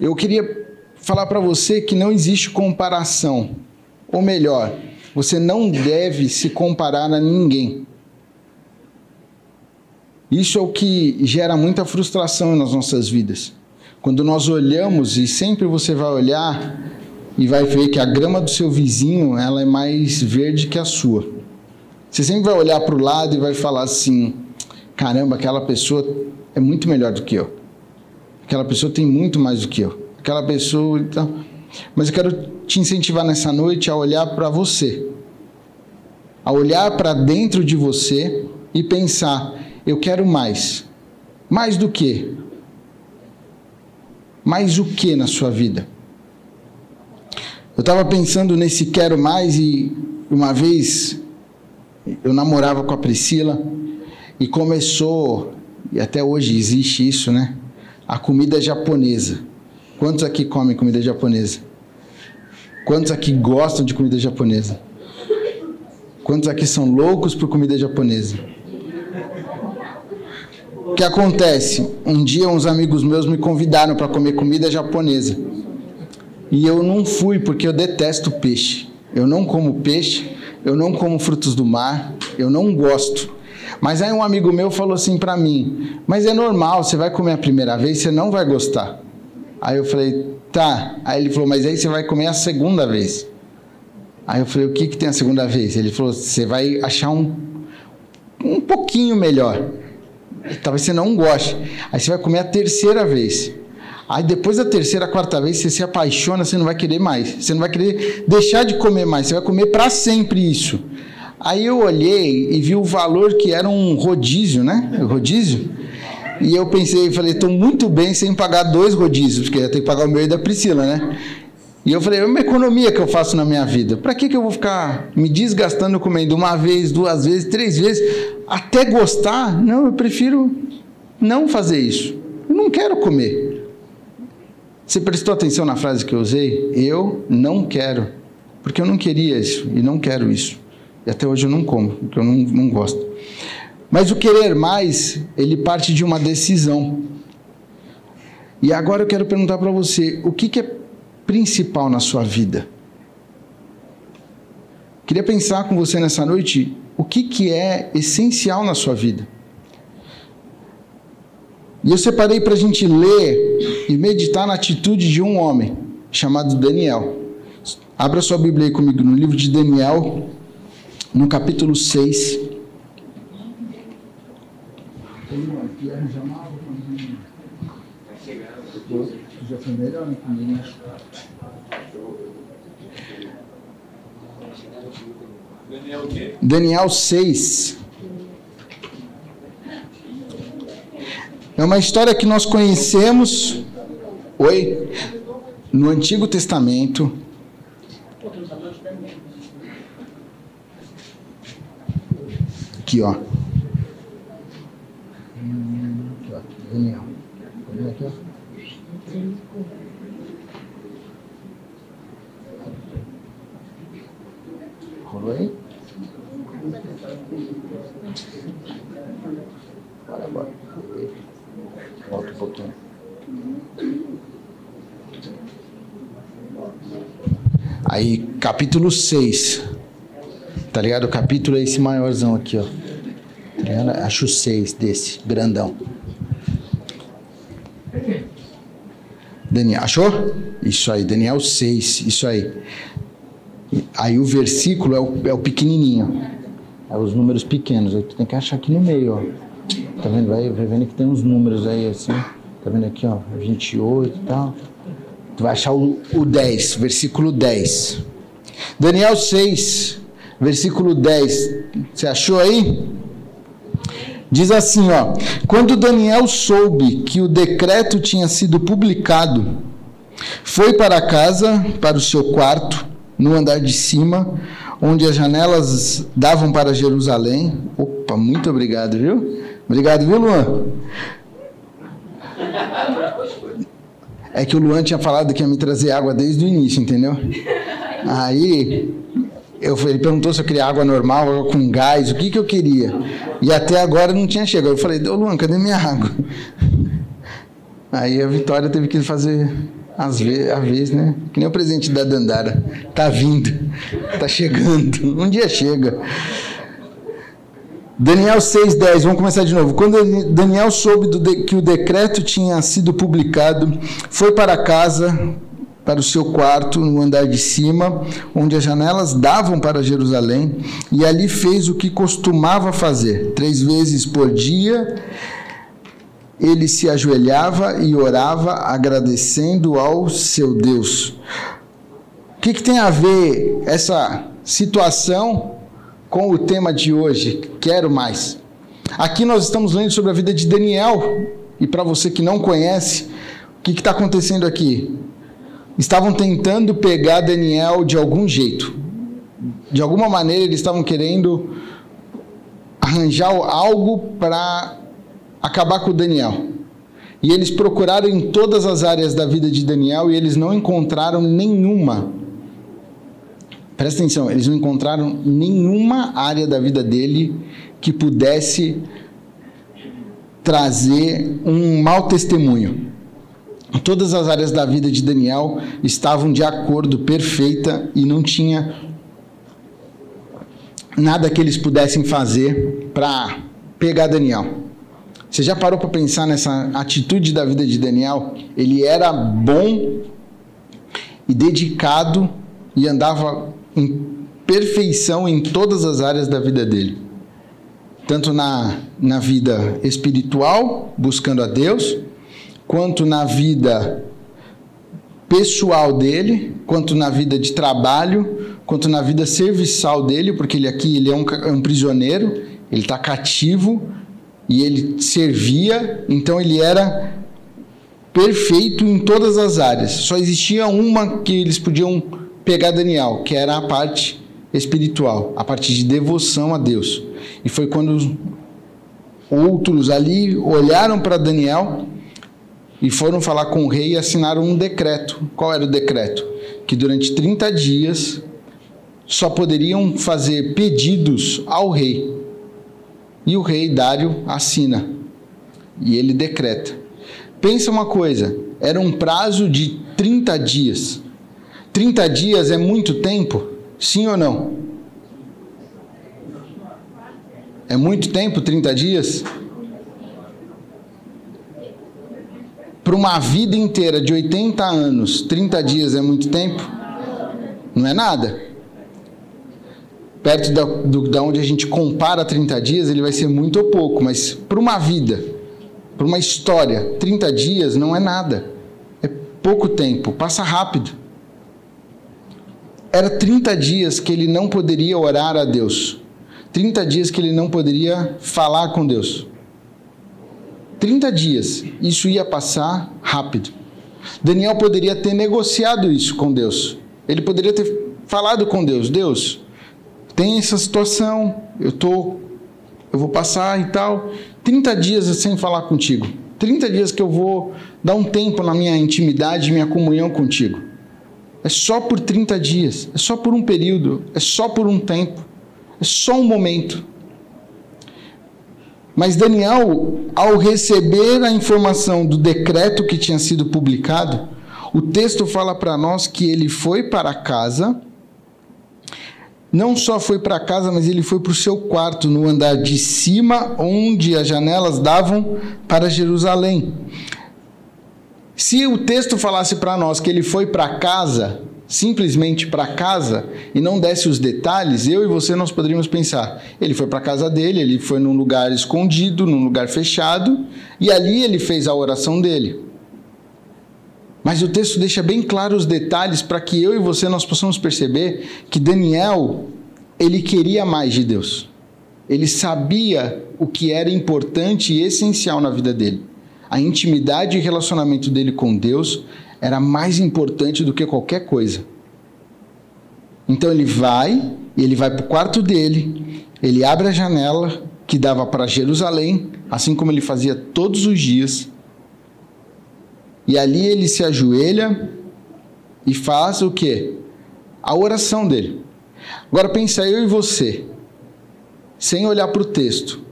eu queria falar para você que não existe comparação. Ou melhor, você não deve se comparar a ninguém. Isso é o que gera muita frustração nas nossas vidas. Quando nós olhamos, e sempre você vai olhar e vai ver que a grama do seu vizinho ela é mais verde que a sua. Você sempre vai olhar para o lado e vai falar assim: caramba, aquela pessoa é muito melhor do que eu. Aquela pessoa tem muito mais do que eu. Aquela pessoa. Então... Mas eu quero te incentivar nessa noite a olhar para você, a olhar para dentro de você e pensar: eu quero mais. Mais do que? Mais o que na sua vida? Eu estava pensando nesse quero mais e uma vez eu namorava com a Priscila e começou, e até hoje existe isso, né? A comida japonesa. Quantos aqui comem comida japonesa? Quantos aqui gostam de comida japonesa? Quantos aqui são loucos por comida japonesa? O que acontece? Um dia uns amigos meus me convidaram para comer comida japonesa. E eu não fui porque eu detesto peixe. Eu não como peixe, eu não como frutos do mar, eu não gosto. Mas aí um amigo meu falou assim para mim: "Mas é normal, você vai comer a primeira vez, você não vai gostar". Aí eu falei: "Tá". Aí ele falou: "Mas aí você vai comer a segunda vez". Aí eu falei: "O que que tem a segunda vez?". Ele falou: "Você vai achar um um pouquinho melhor. Talvez você não goste. Aí você vai comer a terceira vez". Aí depois da terceira, quarta vez, você se apaixona, você não vai querer mais. Você não vai querer deixar de comer mais. Você vai comer para sempre isso. Aí eu olhei e vi o valor que era um rodízio, né? Rodízio. E eu pensei, falei, estou muito bem sem pagar dois rodízios, porque ia ter que pagar o meu e da Priscila, né? E eu falei, é uma economia que eu faço na minha vida. Para que, que eu vou ficar me desgastando comendo uma vez, duas vezes, três vezes, até gostar? Não, eu prefiro não fazer isso. Eu não quero comer. Você prestou atenção na frase que eu usei? Eu não quero. Porque eu não queria isso e não quero isso. E até hoje eu não como, porque eu não, não gosto. Mas o querer mais, ele parte de uma decisão. E agora eu quero perguntar para você: o que, que é principal na sua vida? Queria pensar com você nessa noite o que, que é essencial na sua vida. E eu separei para a gente ler e meditar na atitude de um homem chamado Daniel. Abra sua Bíblia aí comigo no livro de Daniel, no capítulo 6. Já foi melhor, né? Daniel 6. É uma história que nós conhecemos. Oi? No Antigo Testamento. Aqui, ó. Rolou aí? Bora, bora. Volta um pouquinho. Aí, capítulo 6. Tá ligado? O capítulo é esse maiorzão aqui, ó. Ligado? Acho 6 desse, grandão. Daniel, achou? Isso aí, Daniel 6, isso aí. Aí o versículo é o, é o pequenininho. É os números pequenos. Aí tu tem que achar aqui no meio, ó. Tá vendo? Vai, vai vendo que tem uns números aí assim. Tá vendo aqui, ó? 28 e tal. Tu vai achar o, o 10, versículo 10. Daniel 6, versículo 10. Você achou aí? Diz assim, ó: Quando Daniel soube que o decreto tinha sido publicado, foi para casa, para o seu quarto, no andar de cima, onde as janelas davam para Jerusalém. Opa, muito obrigado, viu? Obrigado, viu, Luan? É que o Luan tinha falado que ia me trazer água desde o início, entendeu? Aí eu, ele perguntou se eu queria água normal, água com gás, o que, que eu queria. E até agora não tinha chegado. Eu falei, ô Luan, cadê minha água? Aí a Vitória teve que fazer Às vezes, né? Que nem o presente da Dandara. Tá vindo, tá chegando. Um dia chega. Daniel 6,10, vamos começar de novo. Quando Daniel soube de, que o decreto tinha sido publicado, foi para casa, para o seu quarto, no andar de cima, onde as janelas davam para Jerusalém, e ali fez o que costumava fazer. Três vezes por dia, ele se ajoelhava e orava, agradecendo ao seu Deus. O que, que tem a ver essa situação com o tema de hoje, quero mais. Aqui nós estamos lendo sobre a vida de Daniel, e para você que não conhece, o que está acontecendo aqui? Estavam tentando pegar Daniel de algum jeito. De alguma maneira eles estavam querendo arranjar algo para acabar com Daniel. E eles procuraram em todas as áreas da vida de Daniel e eles não encontraram nenhuma Presta atenção, eles não encontraram nenhuma área da vida dele que pudesse trazer um mau testemunho. Todas as áreas da vida de Daniel estavam de acordo, perfeita, e não tinha nada que eles pudessem fazer para pegar Daniel. Você já parou para pensar nessa atitude da vida de Daniel? Ele era bom e dedicado e andava em perfeição em todas as áreas da vida dele. Tanto na, na vida espiritual, buscando a Deus, quanto na vida pessoal dele, quanto na vida de trabalho, quanto na vida serviçal dele, porque ele aqui ele é um, é um prisioneiro, ele está cativo e ele servia, então ele era perfeito em todas as áreas. Só existia uma que eles podiam pegar Daniel, que era a parte espiritual, a parte de devoção a Deus. E foi quando outros ali olharam para Daniel e foram falar com o rei e assinaram um decreto. Qual era o decreto? Que durante 30 dias só poderiam fazer pedidos ao rei. E o rei Dário assina. E ele decreta. Pensa uma coisa, era um prazo de 30 dias. 30 dias é muito tempo? Sim ou não? É muito tempo 30 dias? Para uma vida inteira de 80 anos, 30 dias é muito tempo? Não é nada. Perto da, do, da onde a gente compara 30 dias, ele vai ser muito ou pouco, mas para uma vida, para uma história, 30 dias não é nada. É pouco tempo, passa rápido. Era 30 dias que ele não poderia orar a Deus. 30 dias que ele não poderia falar com Deus. 30 dias. Isso ia passar rápido. Daniel poderia ter negociado isso com Deus. Ele poderia ter falado com Deus: Deus, tem essa situação, eu tô, eu vou passar e tal. 30 dias sem falar contigo. 30 dias que eu vou dar um tempo na minha intimidade, minha comunhão contigo. É só por 30 dias, é só por um período, é só por um tempo, é só um momento. Mas Daniel, ao receber a informação do decreto que tinha sido publicado, o texto fala para nós que ele foi para casa, não só foi para casa, mas ele foi para o seu quarto, no andar de cima, onde as janelas davam para Jerusalém. Se o texto falasse para nós que ele foi para casa, simplesmente para casa, e não desse os detalhes, eu e você nós poderíamos pensar: ele foi para casa dele, ele foi num lugar escondido, num lugar fechado, e ali ele fez a oração dele. Mas o texto deixa bem claro os detalhes para que eu e você nós possamos perceber que Daniel, ele queria mais de Deus. Ele sabia o que era importante e essencial na vida dele a intimidade e relacionamento dele com Deus era mais importante do que qualquer coisa. Então ele vai, ele vai para o quarto dele, ele abre a janela que dava para Jerusalém, assim como ele fazia todos os dias, e ali ele se ajoelha e faz o que? A oração dele. Agora pensa eu e você, sem olhar para o texto.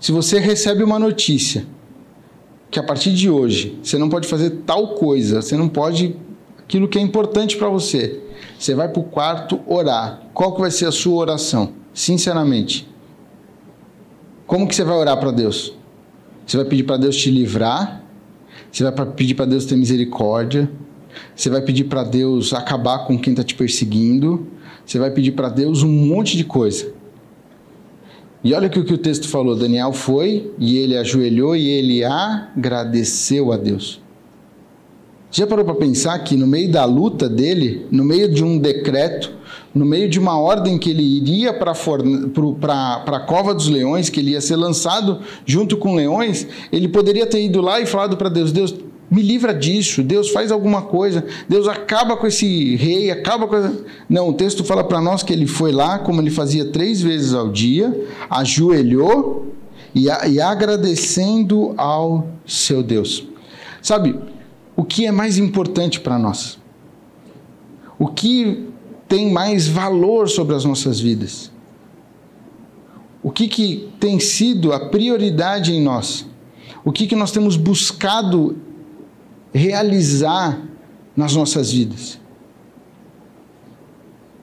Se você recebe uma notícia que a partir de hoje você não pode fazer tal coisa, você não pode aquilo que é importante para você. Você vai para o quarto orar. Qual que vai ser a sua oração? Sinceramente. Como que você vai orar para Deus? Você vai pedir para Deus te livrar? Você vai pedir para Deus ter misericórdia? Você vai pedir para Deus acabar com quem está te perseguindo? Você vai pedir para Deus um monte de coisa. E olha o que o texto falou: Daniel foi e ele ajoelhou e ele agradeceu a Deus. Já parou para pensar que no meio da luta dele, no meio de um decreto, no meio de uma ordem que ele iria para a cova dos leões, que ele ia ser lançado junto com leões, ele poderia ter ido lá e falado para Deus: Deus, me livra disso, Deus faz alguma coisa, Deus acaba com esse rei, acaba com. Não, o texto fala para nós que ele foi lá, como ele fazia três vezes ao dia, ajoelhou e, e agradecendo ao seu Deus. Sabe, o que é mais importante para nós? O que tem mais valor sobre as nossas vidas? O que, que tem sido a prioridade em nós? O que, que nós temos buscado realizar nas nossas vidas?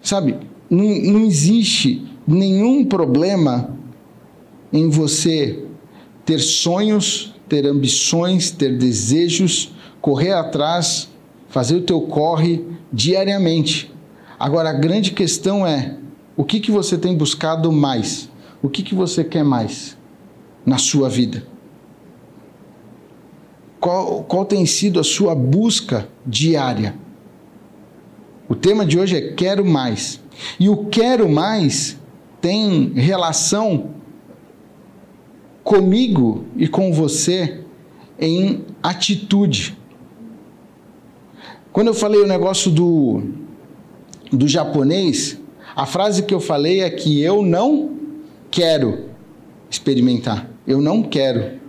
Sabe, não, não existe nenhum problema em você ter sonhos, ter ambições, ter desejos, correr atrás, fazer o teu corre diariamente. Agora a grande questão é o que, que você tem buscado mais? O que, que você quer mais na sua vida? Qual, qual tem sido a sua busca diária? O tema de hoje é quero mais. E o quero mais tem relação comigo e com você em atitude. Quando eu falei o negócio do, do japonês, a frase que eu falei é que eu não quero experimentar. Eu não quero.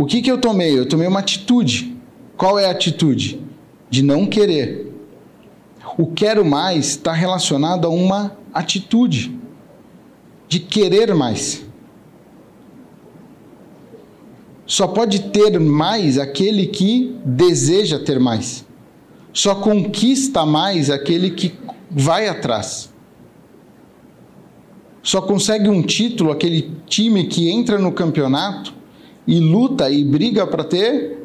O que, que eu tomei? Eu tomei uma atitude. Qual é a atitude? De não querer. O quero mais está relacionado a uma atitude de querer mais. Só pode ter mais aquele que deseja ter mais. Só conquista mais aquele que vai atrás. Só consegue um título aquele time que entra no campeonato e luta e briga para ter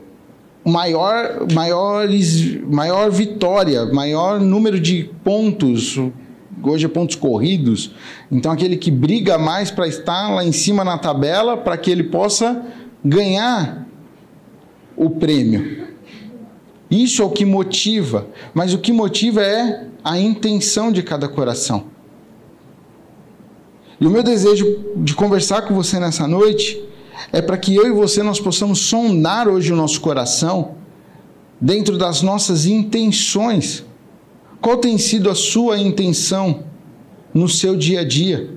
maior, maiores, maior vitória, maior número de pontos. Hoje é pontos corridos. Então, aquele que briga mais para estar lá em cima na tabela, para que ele possa ganhar o prêmio. Isso é o que motiva, mas o que motiva é a intenção de cada coração. E o meu desejo de conversar com você nessa noite é para que eu e você nós possamos sondar hoje o nosso coração dentro das nossas intenções. Qual tem sido a sua intenção no seu dia a dia?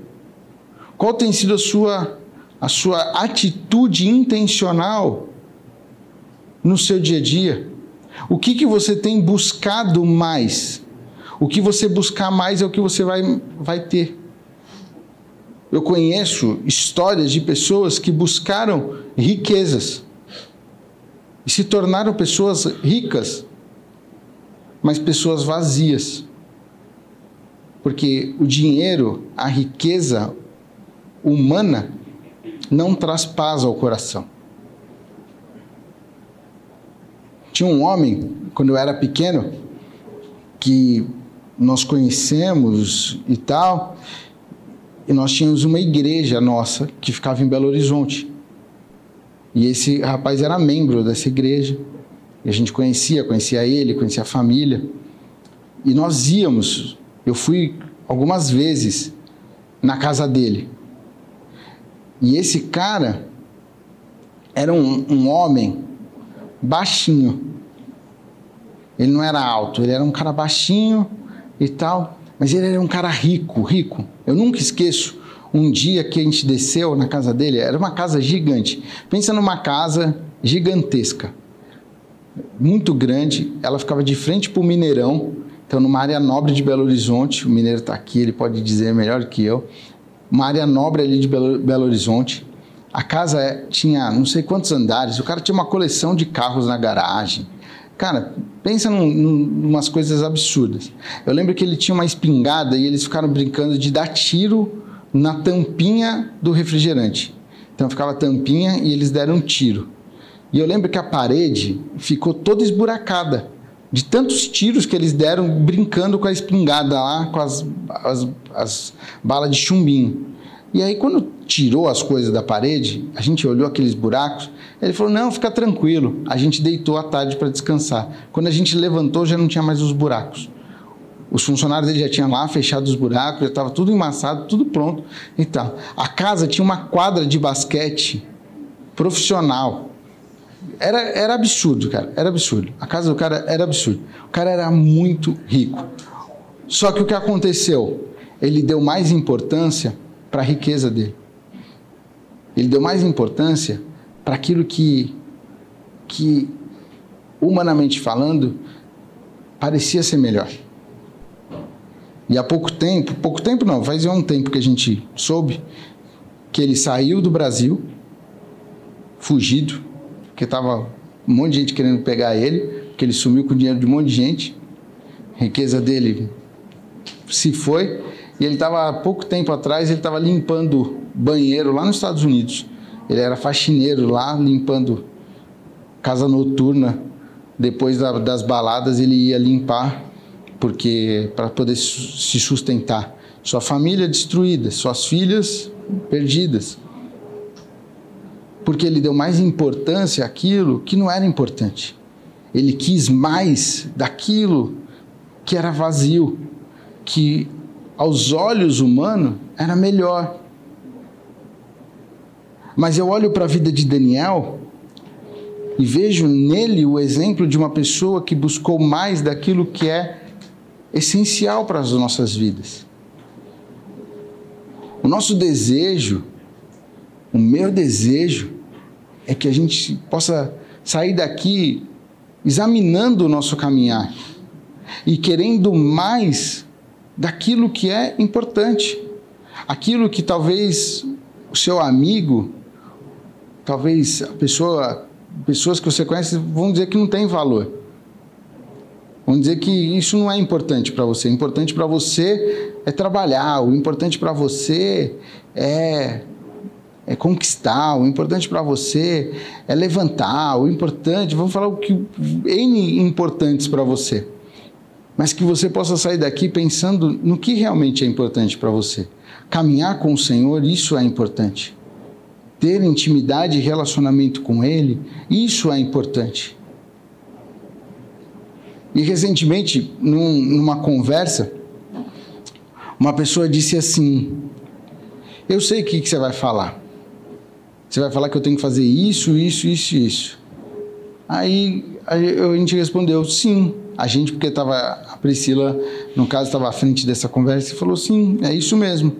Qual tem sido a sua a sua atitude intencional no seu dia a dia? O que, que você tem buscado mais? O que você buscar mais é o que você vai, vai ter. Eu conheço histórias de pessoas que buscaram riquezas e se tornaram pessoas ricas, mas pessoas vazias. Porque o dinheiro, a riqueza humana, não traz paz ao coração. Tinha um homem, quando eu era pequeno, que nós conhecemos e tal, e nós tínhamos uma igreja nossa que ficava em Belo Horizonte. E esse rapaz era membro dessa igreja, e a gente conhecia, conhecia ele, conhecia a família. E nós íamos, eu fui algumas vezes na casa dele. E esse cara era um, um homem baixinho. Ele não era alto, ele era um cara baixinho e tal, mas ele era um cara rico, rico. Eu nunca esqueço um dia que a gente desceu na casa dele, era uma casa gigante. Pensa numa casa gigantesca, muito grande, ela ficava de frente para o Mineirão, então numa área nobre de Belo Horizonte, o Mineiro está aqui, ele pode dizer melhor que eu uma área nobre ali de Belo, Belo Horizonte. A casa tinha não sei quantos andares, o cara tinha uma coleção de carros na garagem. Cara, pensa num, num, umas coisas absurdas. Eu lembro que ele tinha uma espingarda e eles ficaram brincando de dar tiro na tampinha do refrigerante. Então ficava a tampinha e eles deram um tiro. E eu lembro que a parede ficou toda esburacada de tantos tiros que eles deram brincando com a espingarda lá, com as, as, as balas de chumbinho. E aí, quando tirou as coisas da parede, a gente olhou aqueles buracos, ele falou: Não, fica tranquilo. A gente deitou à tarde para descansar. Quando a gente levantou, já não tinha mais os buracos. Os funcionários dele já tinham lá fechado os buracos, já estava tudo embaçado, tudo pronto e tal. A casa tinha uma quadra de basquete profissional. Era, era absurdo, cara. Era absurdo. A casa do cara era absurdo. O cara era muito rico. Só que o que aconteceu? Ele deu mais importância para a riqueza dele. Ele deu mais importância para aquilo que, que, humanamente falando, parecia ser melhor. E há pouco tempo, pouco tempo não, faz um tempo que a gente soube que ele saiu do Brasil, fugido, porque estava um monte de gente querendo pegar ele, que ele sumiu com o dinheiro de um monte de gente, a riqueza dele se foi, e ele estava há pouco tempo atrás, ele estava limpando banheiro lá nos Estados Unidos. Ele era faxineiro lá, limpando casa noturna. Depois da, das baladas, ele ia limpar porque para poder se sustentar. Sua família destruída, suas filhas perdidas. Porque ele deu mais importância àquilo que não era importante. Ele quis mais daquilo que era vazio, que aos olhos humanos era melhor. Mas eu olho para a vida de Daniel e vejo nele o exemplo de uma pessoa que buscou mais daquilo que é essencial para as nossas vidas. O nosso desejo, o meu desejo, é que a gente possa sair daqui examinando o nosso caminhar e querendo mais daquilo que é importante, aquilo que talvez o seu amigo, talvez a pessoa, pessoas que você conhece vão dizer que não tem valor. Vamos dizer que isso não é importante para você. O importante para você é trabalhar, o importante para você é, é conquistar, o importante para você é levantar, o importante, vamos falar o que N importantes para você. Mas que você possa sair daqui pensando no que realmente é importante para você. Caminhar com o Senhor, isso é importante. Ter intimidade e relacionamento com Ele, isso é importante. E recentemente, num, numa conversa, uma pessoa disse assim: Eu sei o que, que você vai falar. Você vai falar que eu tenho que fazer isso, isso, isso isso. Aí a gente respondeu: Sim. A gente, porque estava a Priscila, no caso, estava à frente dessa conversa, e falou: Sim, é isso mesmo.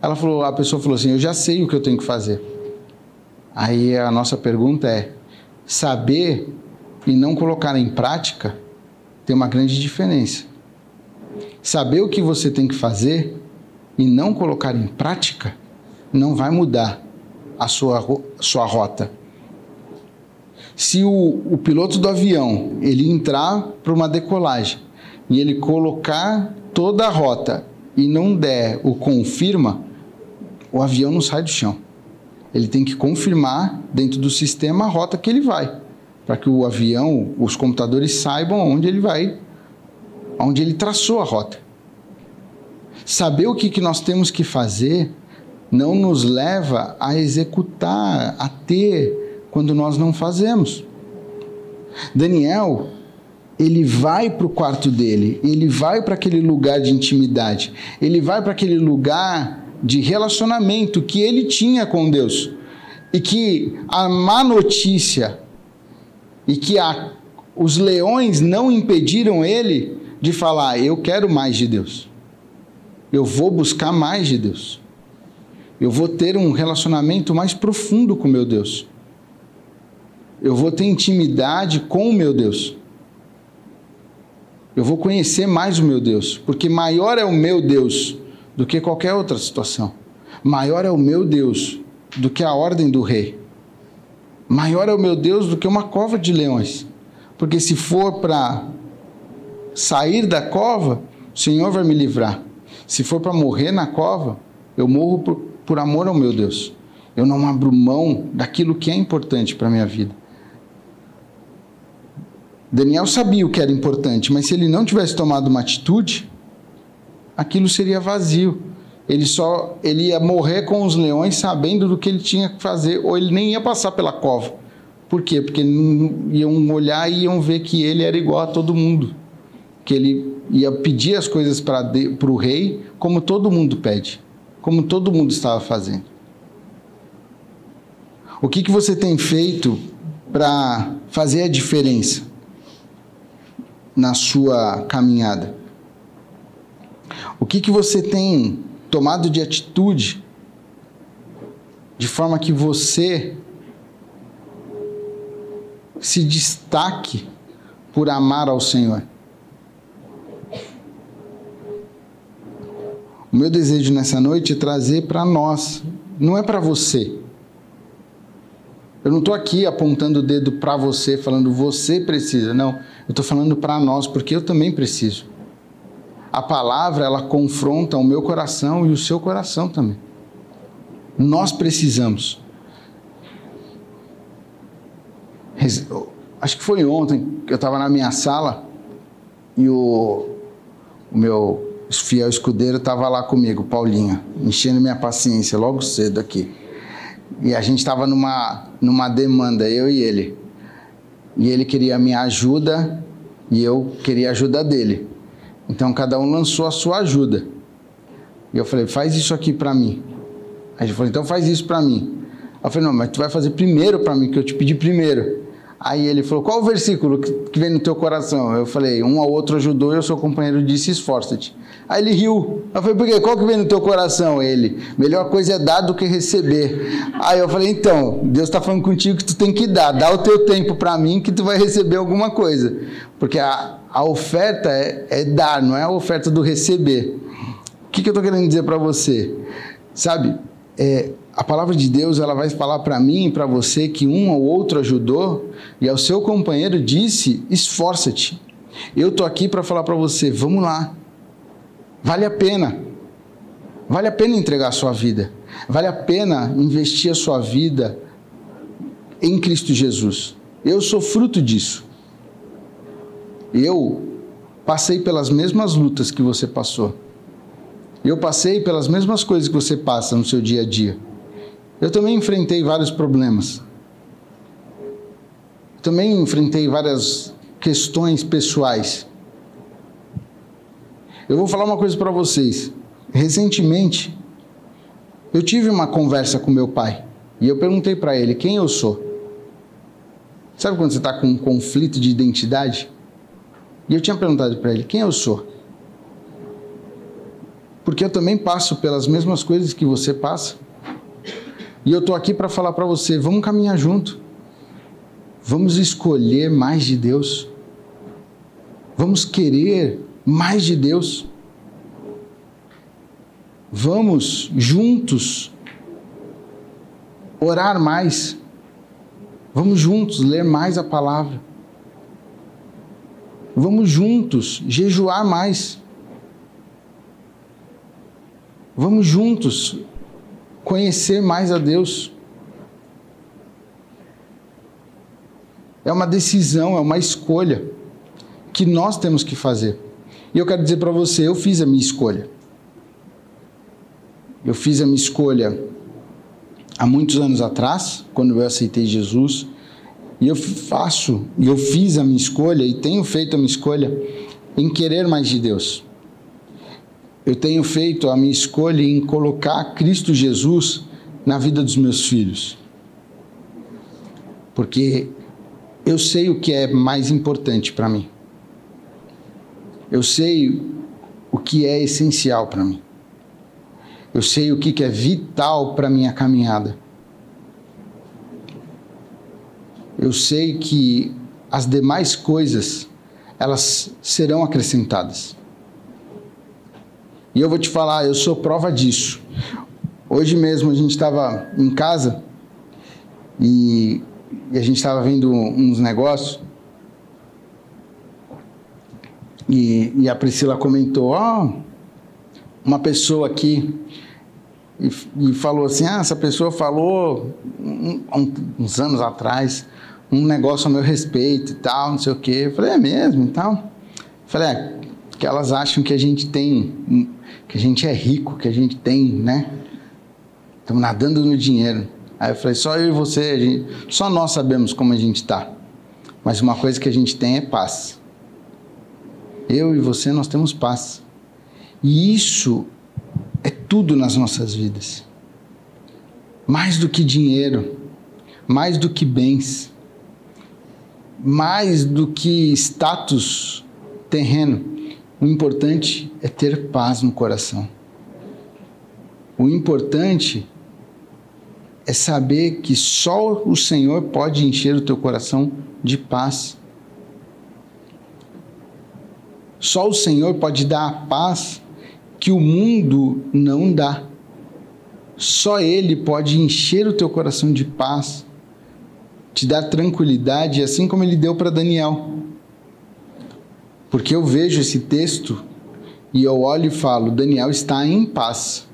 Ela falou: A pessoa falou assim: Eu já sei o que eu tenho que fazer. Aí a nossa pergunta é: saber e não colocar em prática tem uma grande diferença. Saber o que você tem que fazer e não colocar em prática não vai mudar a sua, sua rota. Se o, o piloto do avião ele entrar para uma decolagem e ele colocar toda a rota e não der o confirma, o avião não sai do chão. Ele tem que confirmar dentro do sistema a rota que ele vai para que o avião, os computadores saibam onde ele vai, onde ele traçou a rota. Saber o que, que nós temos que fazer não nos leva a executar, a ter, quando nós não fazemos. Daniel, ele vai para o quarto dele, ele vai para aquele lugar de intimidade, ele vai para aquele lugar de relacionamento que ele tinha com Deus. E que a má notícia e que a, os leões não impediram ele de falar: Eu quero mais de Deus. Eu vou buscar mais de Deus. Eu vou ter um relacionamento mais profundo com meu Deus. Eu vou ter intimidade com o meu Deus. Eu vou conhecer mais o meu Deus, porque maior é o meu Deus do que qualquer outra situação. Maior é o meu Deus do que a ordem do rei. Maior é o meu Deus do que uma cova de leões. Porque se for para sair da cova, o Senhor vai me livrar. Se for para morrer na cova, eu morro por, por amor ao meu Deus. Eu não abro mão daquilo que é importante para a minha vida. Daniel sabia o que era importante, mas se ele não tivesse tomado uma atitude, aquilo seria vazio. Ele só ele ia morrer com os leões sabendo do que ele tinha que fazer, ou ele nem ia passar pela cova. Por quê? Porque iam olhar e iam ver que ele era igual a todo mundo. Que ele ia pedir as coisas para o rei, como todo mundo pede, como todo mundo estava fazendo. O que, que você tem feito para fazer a diferença na sua caminhada? O que, que você tem tomado de atitude de forma que você se destaque por amar ao Senhor. O meu desejo nessa noite é trazer para nós, não é para você. Eu não estou aqui apontando o dedo para você, falando você precisa. Não, eu estou falando para nós, porque eu também preciso. A palavra, ela confronta o meu coração e o seu coração também. Nós precisamos. Acho que foi ontem que eu estava na minha sala e o, o meu fiel escudeiro estava lá comigo, Paulinho, enchendo minha paciência logo cedo aqui. E a gente estava numa, numa demanda, eu e ele. E ele queria a minha ajuda e eu queria a ajuda dele. Então cada um lançou a sua ajuda. E eu falei, faz isso aqui para mim. Aí ele falou, então faz isso para mim. Eu falei, não, mas tu vai fazer primeiro para mim, que eu te pedi primeiro. Aí ele falou: Qual o versículo que vem no teu coração? Eu falei: Um ao outro ajudou e o seu companheiro disse: Esforça-te. Aí ele riu. Eu falei: Por quê? Qual que vem no teu coração? Ele: Melhor coisa é dar do que receber. Aí eu falei: Então, Deus está falando contigo que tu tem que dar. Dá o teu tempo para mim que tu vai receber alguma coisa. Porque a, a oferta é, é dar, não é a oferta do receber. O que, que eu estou querendo dizer para você? Sabe, é, a palavra de Deus ela vai falar para mim e para você que um ou outro ajudou e ao seu companheiro disse: esforça-te. Eu tô aqui para falar para você: vamos lá. Vale a pena. Vale a pena entregar a sua vida. Vale a pena investir a sua vida em Cristo Jesus. Eu sou fruto disso. Eu passei pelas mesmas lutas que você passou. Eu passei pelas mesmas coisas que você passa no seu dia a dia. Eu também enfrentei vários problemas. Também enfrentei várias questões pessoais. Eu vou falar uma coisa para vocês. Recentemente, eu tive uma conversa com meu pai e eu perguntei para ele quem eu sou. Sabe quando você está com um conflito de identidade? E eu tinha perguntado para ele quem eu sou. Porque eu também passo pelas mesmas coisas que você passa. E eu estou aqui para falar para você: vamos caminhar junto. Vamos escolher mais de Deus. Vamos querer mais de Deus. Vamos juntos orar mais. Vamos juntos ler mais a palavra. Vamos juntos jejuar mais. Vamos juntos conhecer mais a Deus. É uma decisão, é uma escolha que nós temos que fazer. E eu quero dizer para você, eu fiz a minha escolha. Eu fiz a minha escolha há muitos anos atrás, quando eu aceitei Jesus, e eu faço, e eu fiz a minha escolha e tenho feito a minha escolha em querer mais de Deus eu tenho feito a minha escolha em colocar Cristo Jesus na vida dos meus filhos. Porque eu sei o que é mais importante para mim. Eu sei o que é essencial para mim. Eu sei o que é vital para minha caminhada. Eu sei que as demais coisas elas serão acrescentadas. E eu vou te falar, eu sou prova disso. Hoje mesmo a gente estava em casa e, e a gente estava vendo uns negócios E, e a Priscila comentou: Ó, oh, uma pessoa aqui. E, e, falou assim: Ah, essa pessoa falou um, uns anos atrás um negócio a meu respeito e tal, não sei o quê. Eu falei: É mesmo e tal. Falei: É, que elas acham que a gente tem, que a gente é rico, que a gente tem, né? Estamos nadando no dinheiro. Aí eu falei: Só eu e você, gente, só nós sabemos como a gente está. Mas uma coisa que a gente tem é paz. Eu e você, nós temos paz. E isso é tudo nas nossas vidas. Mais do que dinheiro, mais do que bens, mais do que status terreno. O importante é ter paz no coração. O importante é saber que só o Senhor pode encher o teu coração de paz. Só o Senhor pode dar a paz que o mundo não dá. Só Ele pode encher o teu coração de paz, te dar tranquilidade, assim como Ele deu para Daniel. Porque eu vejo esse texto e eu olho e falo: Daniel está em paz.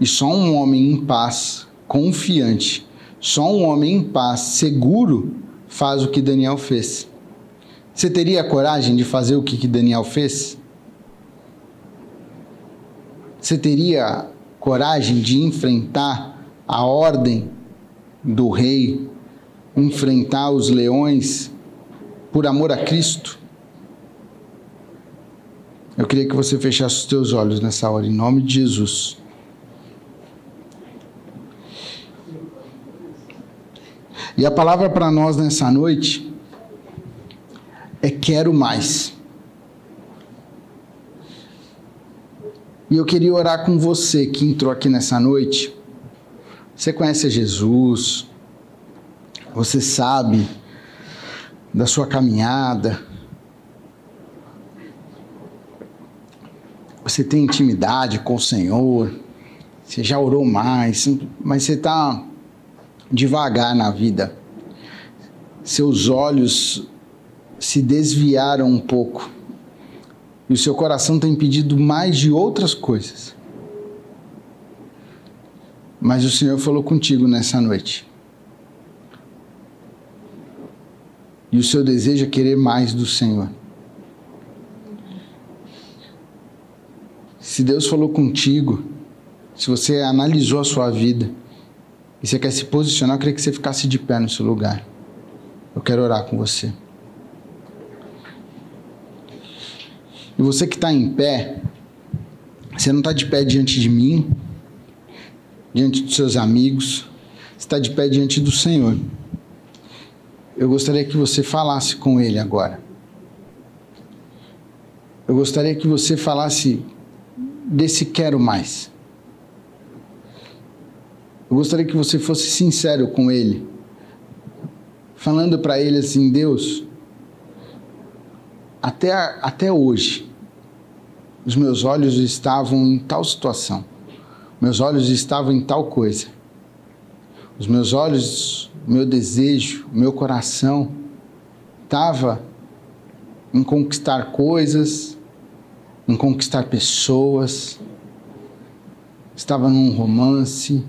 E só um homem em paz, confiante, só um homem em paz, seguro, faz o que Daniel fez. Você teria coragem de fazer o que Daniel fez? Você teria coragem de enfrentar a ordem do rei, enfrentar os leões por amor a Cristo? Eu queria que você fechasse os teus olhos nessa hora, em nome de Jesus. E a palavra para nós nessa noite é quero mais. E eu queria orar com você que entrou aqui nessa noite. Você conhece Jesus, você sabe da sua caminhada, você tem intimidade com o Senhor, você já orou mais, mas você está devagar na vida. Seus olhos se desviaram um pouco e o seu coração tem pedido mais de outras coisas. Mas o Senhor falou contigo nessa noite. E o seu desejo é querer mais do Senhor. Se Deus falou contigo, se você analisou a sua vida e você quer se posicionar, eu queria que você ficasse de pé no seu lugar. Eu quero orar com você. E você que está em pé, você não está de pé diante de mim, diante dos seus amigos, você está de pé diante do Senhor. Eu gostaria que você falasse com Ele agora. Eu gostaria que você falasse desse quero mais. Eu gostaria que você fosse sincero com Ele, falando para Ele assim: Deus, até, até hoje, os meus olhos estavam em tal situação, meus olhos estavam em tal coisa. Os meus olhos, meu desejo, meu coração estava em conquistar coisas, em conquistar pessoas, estava num romance,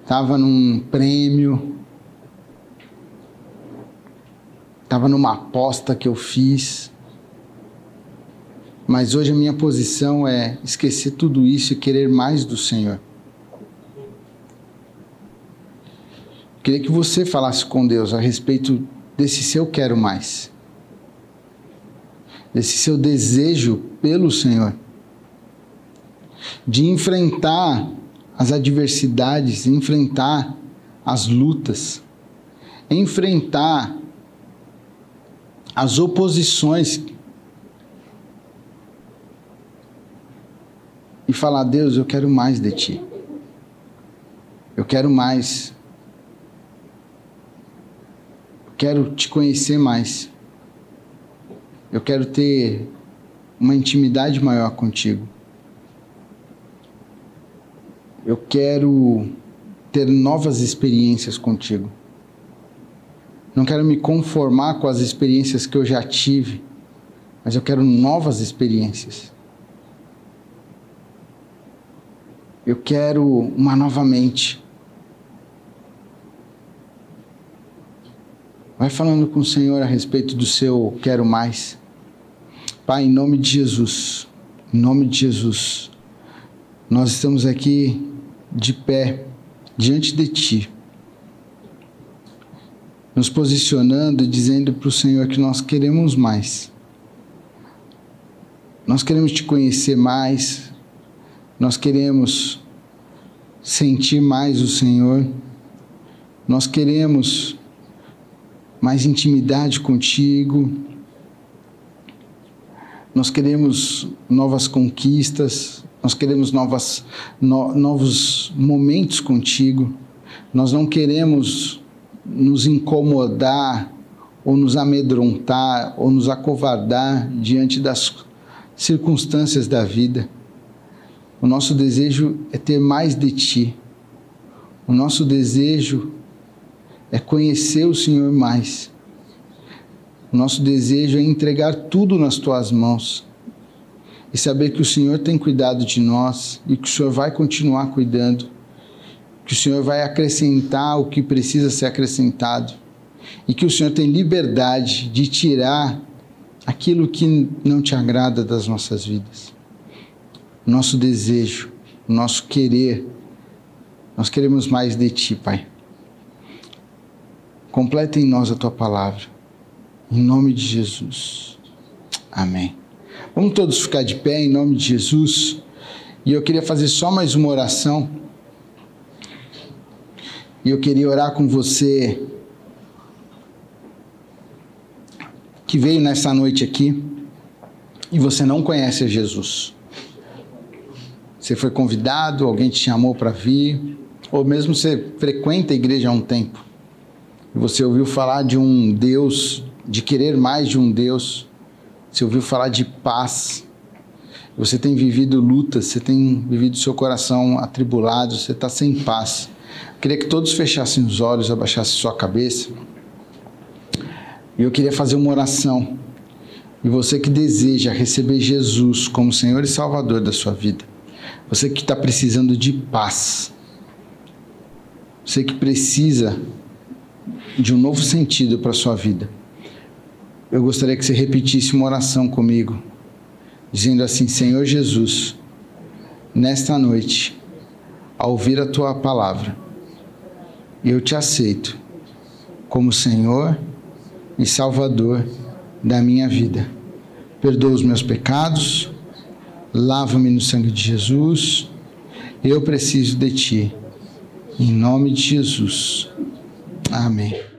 estava num prêmio, estava numa aposta que eu fiz. Mas hoje a minha posição é esquecer tudo isso e querer mais do Senhor. Queria que você falasse com Deus a respeito desse seu quero mais. Desse seu desejo pelo Senhor. De enfrentar as adversidades, enfrentar as lutas, enfrentar as oposições e falar: Deus, eu quero mais de ti. Eu quero mais. Quero te conhecer mais. Eu quero ter uma intimidade maior contigo. Eu quero ter novas experiências contigo. Não quero me conformar com as experiências que eu já tive, mas eu quero novas experiências. Eu quero uma nova mente. Vai falando com o Senhor a respeito do seu quero mais. Pai, em nome de Jesus, em nome de Jesus, nós estamos aqui de pé diante de Ti, nos posicionando e dizendo para o Senhor que nós queremos mais. Nós queremos Te conhecer mais, nós queremos sentir mais o Senhor, nós queremos mais intimidade contigo. Nós queremos novas conquistas, nós queremos novas, no, novos momentos contigo. Nós não queremos nos incomodar ou nos amedrontar ou nos acovardar diante das circunstâncias da vida. O nosso desejo é ter mais de ti. O nosso desejo é conhecer o Senhor mais. O nosso desejo é entregar tudo nas tuas mãos e saber que o Senhor tem cuidado de nós e que o Senhor vai continuar cuidando, que o Senhor vai acrescentar o que precisa ser acrescentado e que o Senhor tem liberdade de tirar aquilo que não te agrada das nossas vidas. Nosso desejo, nosso querer, nós queremos mais de Ti, Pai. Completa em nós a tua palavra. Em nome de Jesus. Amém. Vamos todos ficar de pé em nome de Jesus. E eu queria fazer só mais uma oração. E eu queria orar com você que veio nessa noite aqui e você não conhece Jesus. Você foi convidado, alguém te chamou para vir, ou mesmo você frequenta a igreja há um tempo você ouviu falar de um Deus, de querer mais de um Deus. Você ouviu falar de paz. Você tem vivido lutas, você tem vivido seu coração atribulado, você está sem paz. Queria que todos fechassem os olhos, abaixassem sua cabeça. E eu queria fazer uma oração. E você que deseja receber Jesus como Senhor e Salvador da sua vida, você que está precisando de paz, você que precisa de um novo sentido para a sua vida. Eu gostaria que você repetisse uma oração comigo, dizendo assim: Senhor Jesus, nesta noite, ao ouvir a tua palavra, eu te aceito como Senhor e Salvador da minha vida. Perdoa os meus pecados, lava-me no sangue de Jesus. Eu preciso de ti. Em nome de Jesus. Amém.